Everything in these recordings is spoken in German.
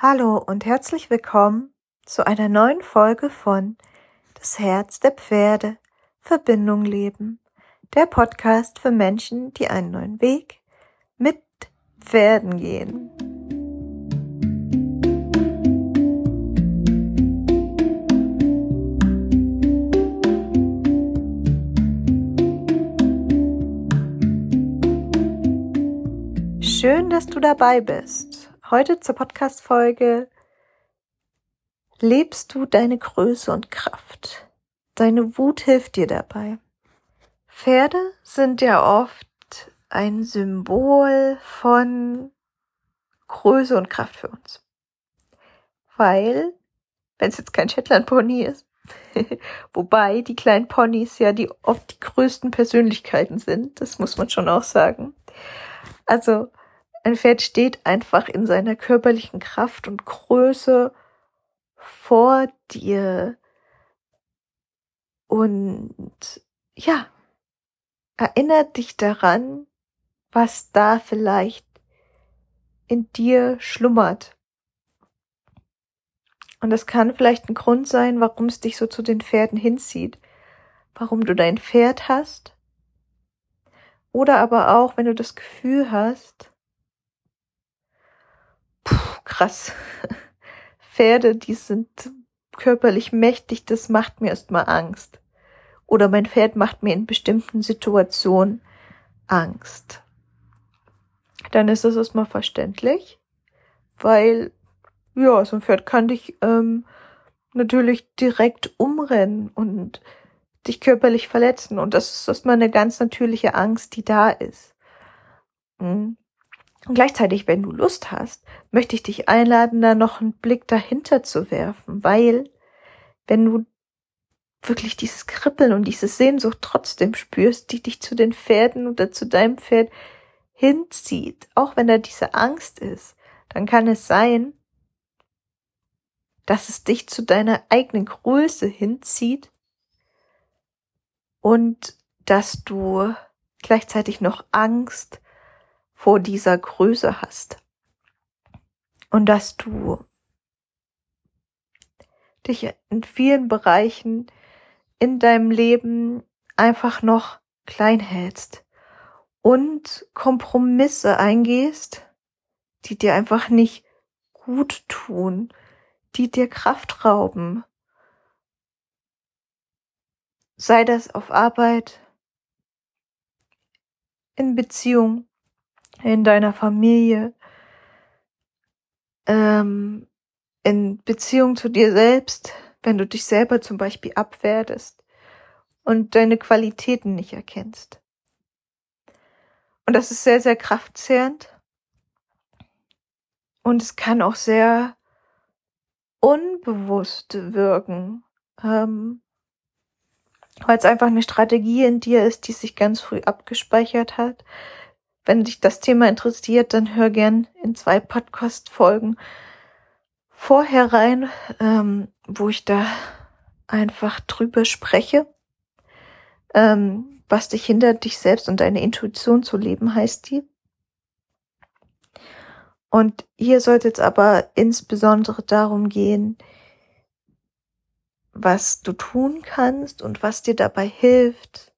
Hallo und herzlich willkommen zu einer neuen Folge von Das Herz der Pferde Verbindung leben. Der Podcast für Menschen, die einen neuen Weg mit Pferden gehen. Schön, dass du dabei bist. Heute zur Podcast-Folge Lebst du deine Größe und Kraft? Deine Wut hilft dir dabei. Pferde sind ja oft ein Symbol von Größe und Kraft für uns. Weil, wenn es jetzt kein Shetland Pony ist, wobei die kleinen Ponys ja die oft die größten Persönlichkeiten sind, das muss man schon auch sagen. Also ein Pferd steht einfach in seiner körperlichen Kraft und Größe vor dir. Und ja, erinnert dich daran, was da vielleicht in dir schlummert. Und das kann vielleicht ein Grund sein, warum es dich so zu den Pferden hinzieht, warum du dein Pferd hast. Oder aber auch, wenn du das Gefühl hast, krass. Pferde, die sind körperlich mächtig, das macht mir erstmal Angst. Oder mein Pferd macht mir in bestimmten Situationen Angst. Dann ist das erstmal verständlich, weil, ja, so ein Pferd kann dich ähm, natürlich direkt umrennen und dich körperlich verletzen. Und das ist erstmal eine ganz natürliche Angst, die da ist. Mhm. Und gleichzeitig, wenn du Lust hast, möchte ich dich einladen, da noch einen Blick dahinter zu werfen, weil wenn du wirklich dieses Kribbeln und diese Sehnsucht trotzdem spürst, die dich zu den Pferden oder zu deinem Pferd hinzieht, auch wenn da diese Angst ist, dann kann es sein, dass es dich zu deiner eigenen Größe hinzieht und dass du gleichzeitig noch Angst vor dieser Größe hast. Und dass du dich in vielen Bereichen in deinem Leben einfach noch klein hältst und Kompromisse eingehst, die dir einfach nicht gut tun, die dir Kraft rauben. Sei das auf Arbeit, in Beziehung, in deiner Familie, ähm, in Beziehung zu dir selbst, wenn du dich selber zum Beispiel abwertest und deine Qualitäten nicht erkennst. Und das ist sehr, sehr kraftzehrend. Und es kann auch sehr unbewusst wirken, ähm, weil es einfach eine Strategie in dir ist, die sich ganz früh abgespeichert hat, wenn dich das Thema interessiert, dann hör gern in zwei Podcast-Folgen vorher rein, ähm, wo ich da einfach drüber spreche. Ähm, was dich hindert, dich selbst und deine Intuition zu leben, heißt die. Und hier sollte es aber insbesondere darum gehen, was du tun kannst und was dir dabei hilft,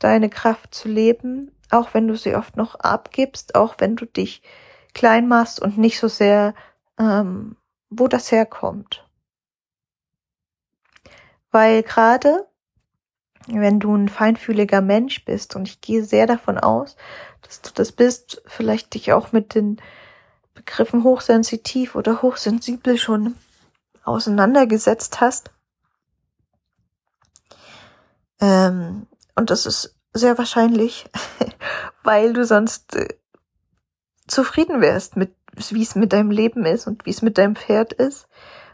deine Kraft zu leben auch wenn du sie oft noch abgibst, auch wenn du dich klein machst und nicht so sehr, ähm, wo das herkommt. Weil gerade, wenn du ein feinfühliger Mensch bist, und ich gehe sehr davon aus, dass du das bist, vielleicht dich auch mit den Begriffen hochsensitiv oder hochsensibel schon auseinandergesetzt hast. Ähm, und das ist sehr wahrscheinlich, weil du sonst äh, zufrieden wärst mit, wie es mit deinem Leben ist und wie es mit deinem Pferd ist.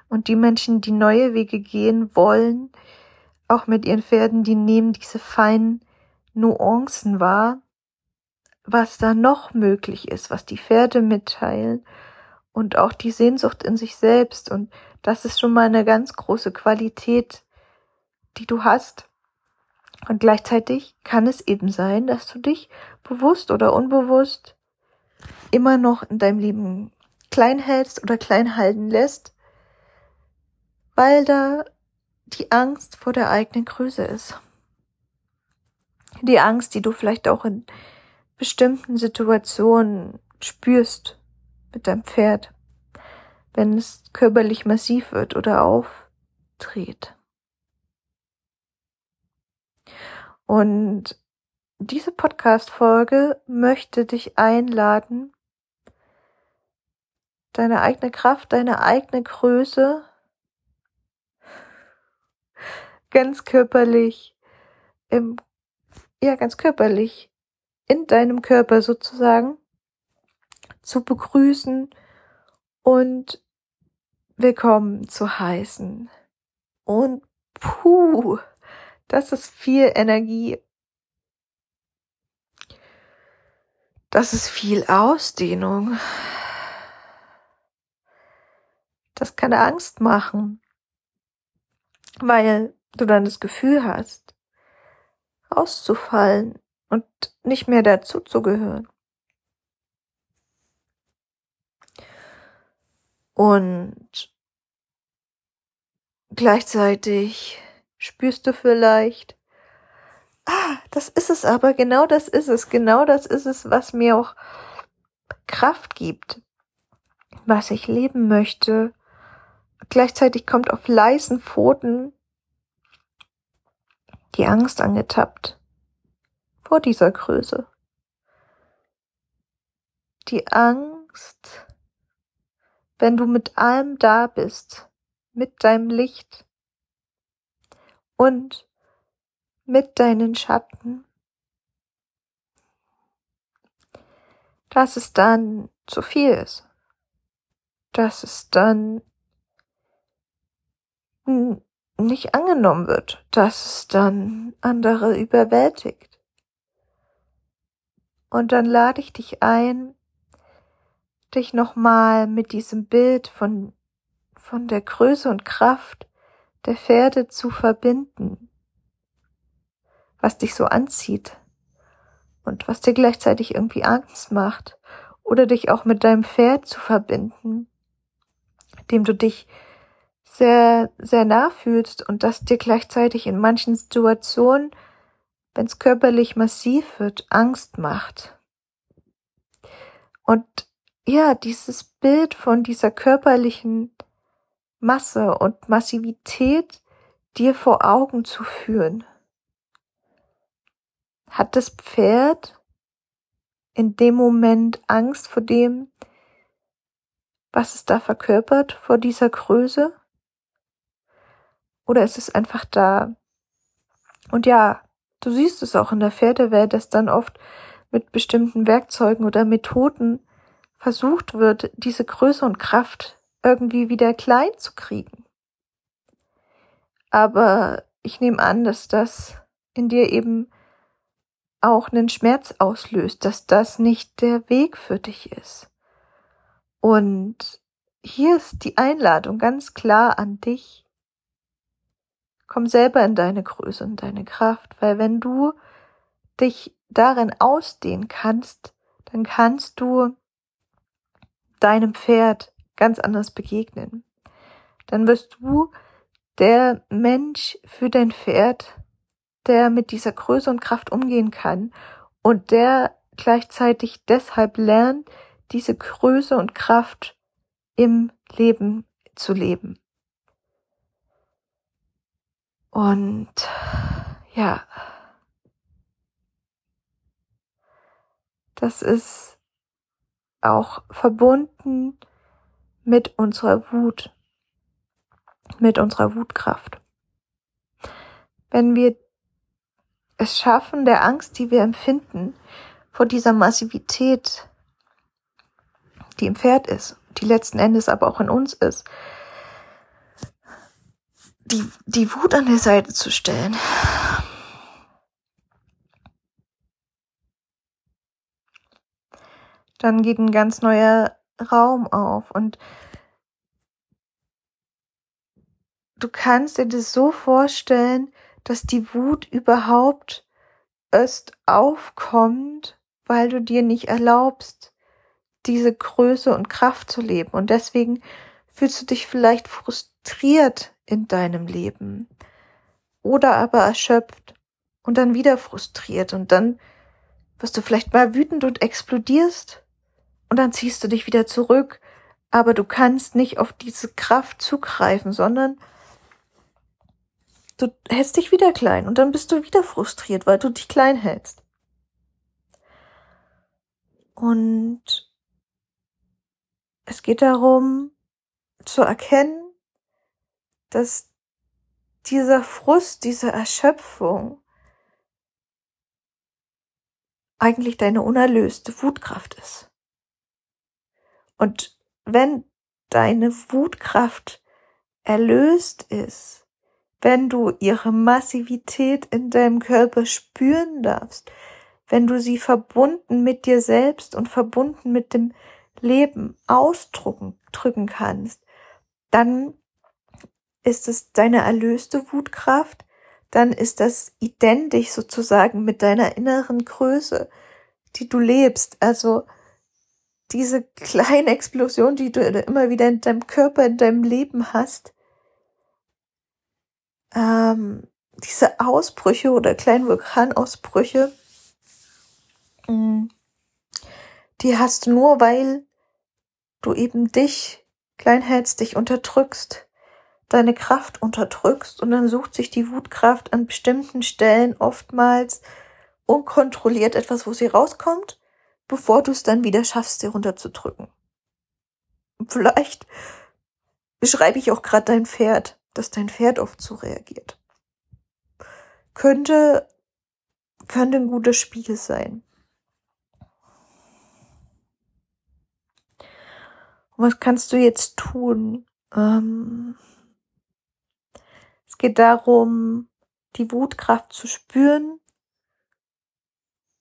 Und die Menschen, die neue Wege gehen wollen, auch mit ihren Pferden, die nehmen diese feinen Nuancen wahr, was da noch möglich ist, was die Pferde mitteilen und auch die Sehnsucht in sich selbst. Und das ist schon mal eine ganz große Qualität, die du hast. Und gleichzeitig kann es eben sein, dass du dich bewusst oder unbewusst immer noch in deinem Leben klein hältst oder klein halten lässt, weil da die Angst vor der eigenen Größe ist. Die Angst, die du vielleicht auch in bestimmten Situationen spürst mit deinem Pferd, wenn es körperlich massiv wird oder aufdreht. Und diese Podcast-Folge möchte dich einladen, deine eigene Kraft, deine eigene Größe ganz körperlich im, ja, ganz körperlich in deinem Körper sozusagen zu begrüßen und willkommen zu heißen. Und puh, das ist viel Energie. Das ist viel Ausdehnung. Das kann Angst machen, weil du dann das Gefühl hast, auszufallen und nicht mehr dazu zu gehören. Und gleichzeitig spürst du vielleicht, ah, das ist es aber, genau das ist es, genau das ist es, was mir auch Kraft gibt, was ich leben möchte. Gleichzeitig kommt auf leisen Pfoten die Angst angetappt vor dieser Größe. Die Angst, wenn du mit allem da bist, mit deinem Licht, und mit deinen Schatten, dass es dann zu viel ist, dass es dann nicht angenommen wird, dass es dann andere überwältigt. Und dann lade ich dich ein, dich nochmal mit diesem Bild von, von der Größe und Kraft der Pferde zu verbinden, was dich so anzieht und was dir gleichzeitig irgendwie Angst macht, oder dich auch mit deinem Pferd zu verbinden, dem du dich sehr, sehr nah fühlst und das dir gleichzeitig in manchen Situationen, wenn es körperlich massiv wird, Angst macht. Und ja, dieses Bild von dieser körperlichen Masse und Massivität dir vor Augen zu führen. Hat das Pferd in dem Moment Angst vor dem, was es da verkörpert, vor dieser Größe? Oder ist es einfach da? Und ja, du siehst es auch in der Pferdewelt, dass dann oft mit bestimmten Werkzeugen oder Methoden versucht wird, diese Größe und Kraft irgendwie wieder klein zu kriegen. Aber ich nehme an, dass das in dir eben auch einen Schmerz auslöst, dass das nicht der Weg für dich ist. Und hier ist die Einladung ganz klar an dich. Komm selber in deine Größe und deine Kraft, weil wenn du dich darin ausdehnen kannst, dann kannst du deinem Pferd ganz anders begegnen. Dann wirst du der Mensch für dein Pferd, der mit dieser Größe und Kraft umgehen kann und der gleichzeitig deshalb lernt, diese Größe und Kraft im Leben zu leben. Und ja, das ist auch verbunden mit unserer Wut, mit unserer Wutkraft. Wenn wir es schaffen, der Angst, die wir empfinden, vor dieser Massivität, die im Pferd ist, die letzten Endes aber auch in uns ist, die, die Wut an der Seite zu stellen. Dann geht ein ganz neuer Raum auf und du kannst dir das so vorstellen, dass die Wut überhaupt erst aufkommt, weil du dir nicht erlaubst, diese Größe und Kraft zu leben. Und deswegen fühlst du dich vielleicht frustriert in deinem Leben oder aber erschöpft und dann wieder frustriert und dann wirst du vielleicht mal wütend und explodierst und dann ziehst du dich wieder zurück, aber du kannst nicht auf diese Kraft zugreifen, sondern du hältst dich wieder klein und dann bist du wieder frustriert, weil du dich klein hältst. Und es geht darum zu erkennen, dass dieser Frust, diese Erschöpfung eigentlich deine unerlöste Wutkraft ist. Und wenn deine Wutkraft erlöst ist, wenn du ihre Massivität in deinem Körper spüren darfst, wenn du sie verbunden mit dir selbst und verbunden mit dem Leben ausdrücken drücken kannst, dann ist es deine erlöste Wutkraft, dann ist das identisch sozusagen mit deiner inneren Größe, die du lebst. Also diese kleine Explosion, die du immer wieder in deinem Körper, in deinem Leben hast, ähm, diese Ausbrüche oder kleinen Vulkanausbrüche, mm, die hast du nur, weil du eben dich klein hältst, dich unterdrückst deine Kraft unterdrückst und dann sucht sich die Wutkraft an bestimmten Stellen oftmals unkontrolliert etwas, wo sie rauskommt, bevor du es dann wieder schaffst, sie runterzudrücken. Vielleicht beschreibe ich auch gerade dein Pferd, dass dein Pferd oft so reagiert. Könnte, könnte ein gutes Spiegel sein. was kannst du jetzt tun? Ähm, es geht darum, die Wutkraft zu spüren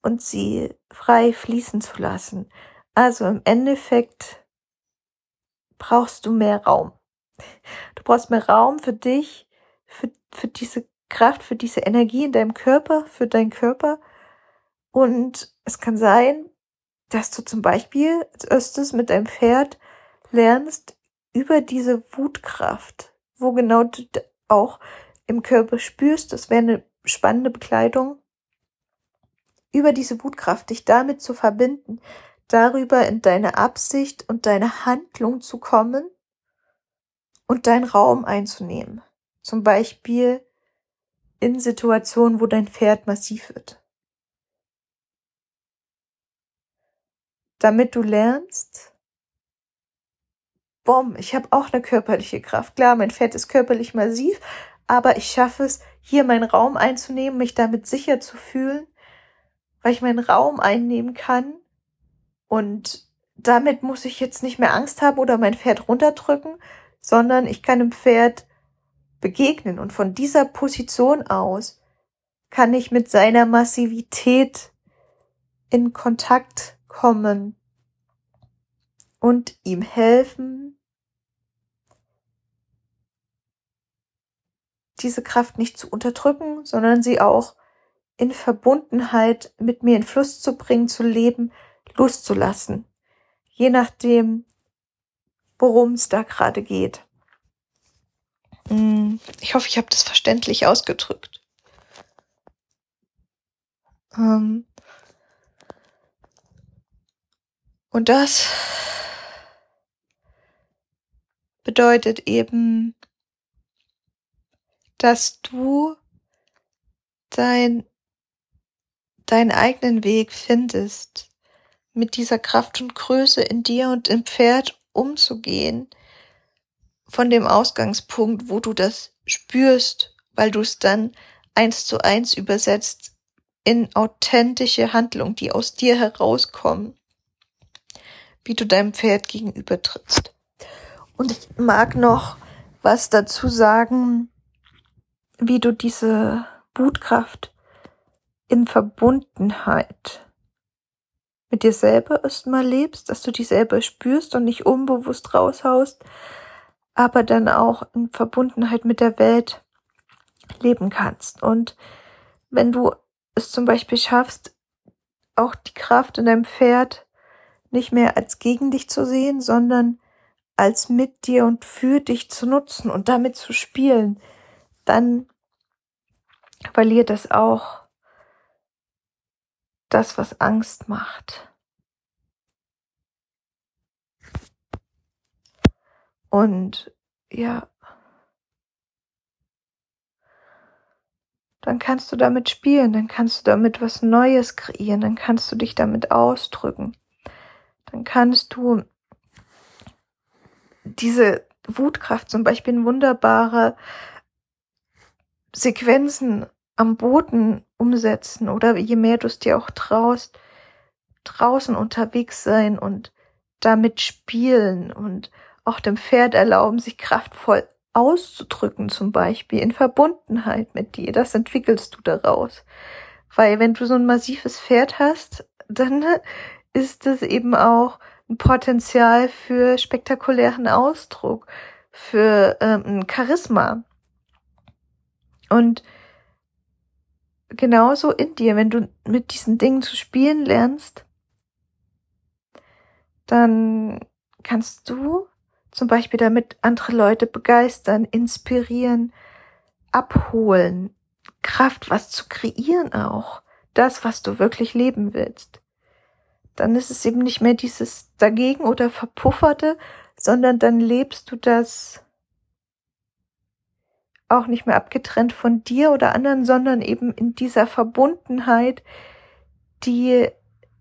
und sie frei fließen zu lassen. Also im Endeffekt brauchst du mehr Raum. Du brauchst mehr Raum für dich, für, für diese Kraft, für diese Energie in deinem Körper, für deinen Körper. Und es kann sein, dass du zum Beispiel als erstes mit deinem Pferd lernst über diese Wutkraft, wo genau du auch im Körper spürst, das wäre eine spannende Bekleidung, über diese Wutkraft dich damit zu verbinden, darüber in deine Absicht und deine Handlung zu kommen und deinen Raum einzunehmen. Zum Beispiel in Situationen, wo dein Pferd massiv wird. Damit du lernst, Bom, ich habe auch eine körperliche Kraft. Klar, mein Pferd ist körperlich massiv, aber ich schaffe es, hier meinen Raum einzunehmen, mich damit sicher zu fühlen, weil ich meinen Raum einnehmen kann. Und damit muss ich jetzt nicht mehr Angst haben oder mein Pferd runterdrücken, sondern ich kann dem Pferd begegnen. Und von dieser Position aus kann ich mit seiner Massivität in Kontakt kommen und ihm helfen, diese Kraft nicht zu unterdrücken, sondern sie auch in Verbundenheit mit mir in Fluss zu bringen, zu leben, loszulassen. Je nachdem, worum es da gerade geht. Hm, ich hoffe, ich habe das verständlich ausgedrückt. Ähm, und das bedeutet eben, dass du dein, deinen eigenen Weg findest, mit dieser Kraft und Größe in dir und im Pferd umzugehen, von dem Ausgangspunkt, wo du das spürst, weil du es dann eins zu eins übersetzt in authentische Handlung, die aus dir herauskommen, wie du deinem Pferd gegenüber trittst. Und ich mag noch was dazu sagen, wie du diese Wutkraft in Verbundenheit mit dir selber erstmal lebst, dass du die selber spürst und nicht unbewusst raushaust, aber dann auch in Verbundenheit mit der Welt leben kannst. Und wenn du es zum Beispiel schaffst, auch die Kraft in deinem Pferd nicht mehr als gegen dich zu sehen, sondern als mit dir und für dich zu nutzen und damit zu spielen, dann verliert es auch das, was Angst macht. Und ja, dann kannst du damit spielen, dann kannst du damit was Neues kreieren, dann kannst du dich damit ausdrücken. Dann kannst du diese Wutkraft zum Beispiel in wunderbare Sequenzen am Boden umsetzen oder je mehr du es dir auch traust, draußen unterwegs sein und damit spielen und auch dem Pferd erlauben, sich kraftvoll auszudrücken, zum Beispiel in Verbundenheit mit dir. Das entwickelst du daraus. Weil wenn du so ein massives Pferd hast, dann ist es eben auch ein Potenzial für spektakulären Ausdruck, für ähm, ein Charisma. Und genauso in dir, wenn du mit diesen Dingen zu spielen lernst, dann kannst du zum Beispiel damit andere Leute begeistern, inspirieren, abholen, Kraft, was zu kreieren auch. Das, was du wirklich leben willst. Dann ist es eben nicht mehr dieses dagegen oder verpufferte, sondern dann lebst du das auch nicht mehr abgetrennt von dir oder anderen, sondern eben in dieser Verbundenheit, die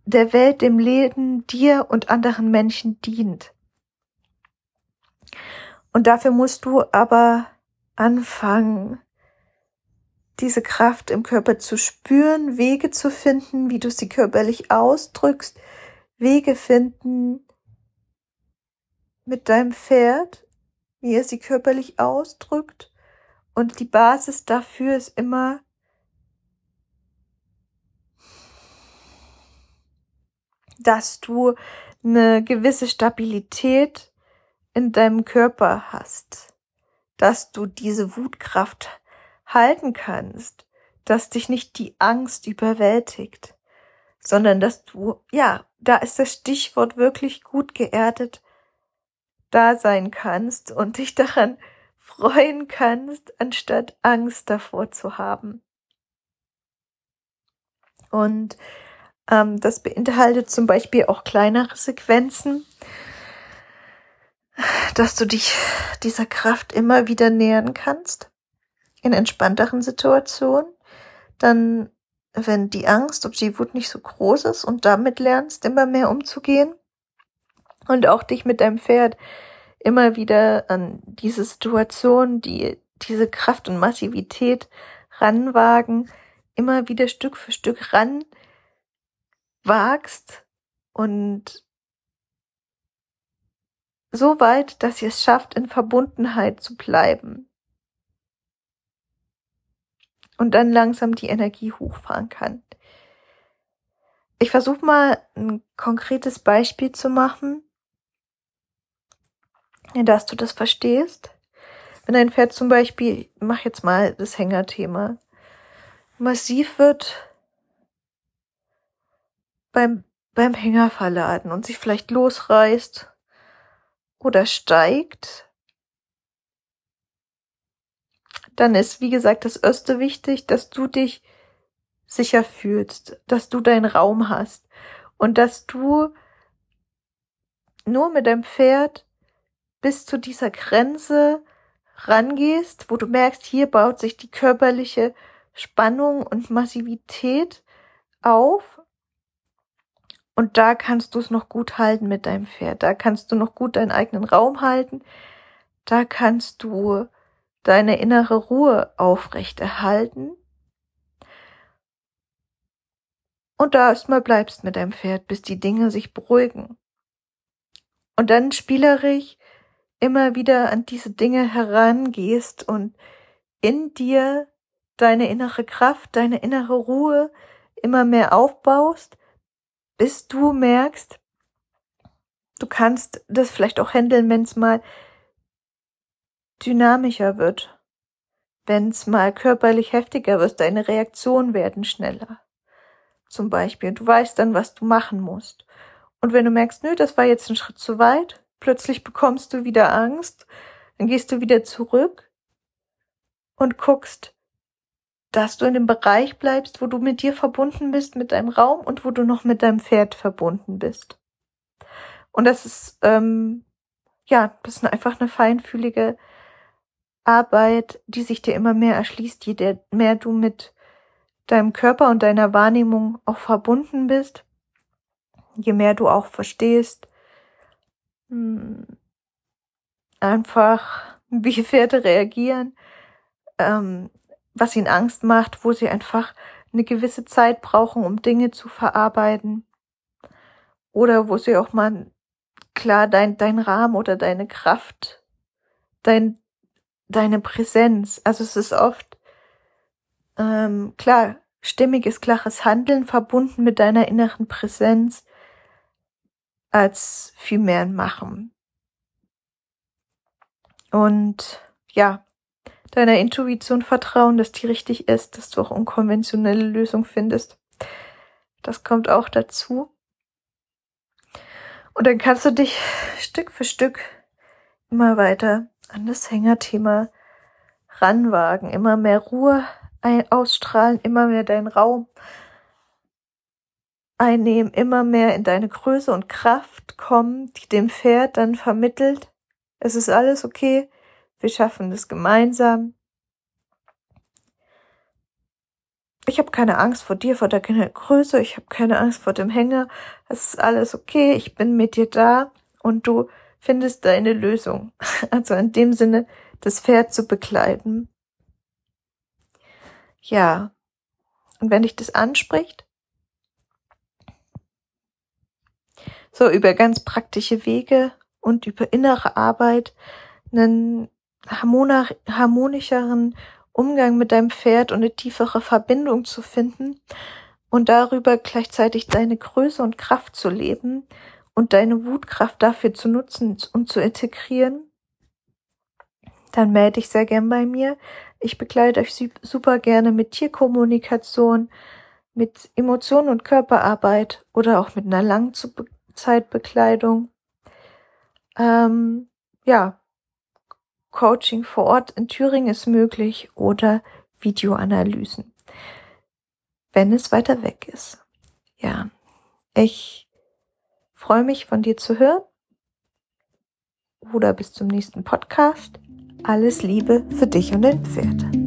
der Welt, dem Leben, dir und anderen Menschen dient. Und dafür musst du aber anfangen, diese Kraft im Körper zu spüren, Wege zu finden, wie du sie körperlich ausdrückst, Wege finden mit deinem Pferd, wie er sie körperlich ausdrückt. Und die Basis dafür ist immer dass du eine gewisse Stabilität in deinem Körper hast, dass du diese Wutkraft halten kannst, dass dich nicht die Angst überwältigt, sondern dass du, ja, da ist das Stichwort wirklich gut geerdet, da sein kannst und dich daran freuen kannst, anstatt Angst davor zu haben. Und ähm, das beinhaltet zum Beispiel auch kleinere Sequenzen, dass du dich dieser Kraft immer wieder nähern kannst in entspannteren Situationen. Dann, wenn die Angst oder die Wut nicht so groß ist und damit lernst, immer mehr umzugehen und auch dich mit deinem Pferd immer wieder an diese Situation, die diese Kraft und Massivität ranwagen, immer wieder Stück für Stück ran wagst und so weit, dass ihr es schafft, in Verbundenheit zu bleiben. Und dann langsam die Energie hochfahren kann. Ich versuche mal ein konkretes Beispiel zu machen, dass du das verstehst. Wenn ein Pferd zum Beispiel, mach jetzt mal das Hängerthema, massiv wird beim, beim Hänger verladen und sich vielleicht losreißt oder steigt, dann ist, wie gesagt, das Erste wichtig, dass du dich sicher fühlst, dass du deinen Raum hast und dass du nur mit deinem Pferd bis zu dieser Grenze rangehst, wo du merkst, hier baut sich die körperliche Spannung und Massivität auf und da kannst du es noch gut halten mit deinem Pferd. Da kannst du noch gut deinen eigenen Raum halten. Da kannst du deine innere Ruhe aufrechterhalten. Und da erstmal bleibst mit deinem Pferd, bis die Dinge sich beruhigen. Und dann spielerisch immer wieder an diese Dinge herangehst und in dir deine innere Kraft, deine innere Ruhe immer mehr aufbaust bis du merkst, du kannst das vielleicht auch handeln, wenn es mal dynamischer wird, wenn es mal körperlich heftiger wird, deine Reaktionen werden schneller. Zum Beispiel, du weißt dann, was du machen musst. Und wenn du merkst, nö, das war jetzt ein Schritt zu weit, plötzlich bekommst du wieder Angst, dann gehst du wieder zurück und guckst, dass du in dem Bereich bleibst, wo du mit dir verbunden bist, mit deinem Raum und wo du noch mit deinem Pferd verbunden bist. Und das ist, ähm, ja, das ist einfach eine feinfühlige Arbeit, die sich dir immer mehr erschließt, je mehr du mit deinem Körper und deiner Wahrnehmung auch verbunden bist, je mehr du auch verstehst, einfach, wie Pferde reagieren, ähm, was ihnen Angst macht, wo sie einfach eine gewisse Zeit brauchen, um Dinge zu verarbeiten. Oder wo sie auch mal klar dein, dein Rahmen oder deine Kraft, dein, deine Präsenz. Also es ist oft, ähm, klar, stimmiges, klares Handeln verbunden mit deiner inneren Präsenz als viel mehr Machen. Und ja, deiner Intuition vertrauen, dass die richtig ist, dass du auch unkonventionelle Lösungen findest. Das kommt auch dazu. Und dann kannst du dich Stück für Stück immer weiter an das Hängerthema ranwagen, immer mehr Ruhe ausstrahlen, immer mehr deinen Raum einnehmen, immer mehr in deine Größe und Kraft kommen, die dem Pferd dann vermittelt, es ist alles okay, wir schaffen das gemeinsam. Ich habe keine Angst vor dir, vor deiner Größe, ich habe keine Angst vor dem Hänger. Es ist alles okay, ich bin mit dir da und du findest deine Lösung. Also in dem Sinne, das Pferd zu begleiten. Ja. Und wenn dich das anspricht, so über ganz praktische Wege und über innere Arbeit einen harmonischeren Umgang mit deinem Pferd und eine tiefere Verbindung zu finden und darüber gleichzeitig deine Größe und Kraft zu leben und deine Wutkraft dafür zu nutzen und zu integrieren, dann melde dich sehr gern bei mir. Ich begleite euch super gerne mit Tierkommunikation, mit Emotionen und Körperarbeit oder auch mit einer Langzeitbekleidung. Ähm, ja, Coaching vor Ort in Thüringen ist möglich oder Videoanalysen, wenn es weiter weg ist. Ja, ich freue mich von dir zu hören oder bis zum nächsten Podcast. Alles Liebe für dich und dein Pferd.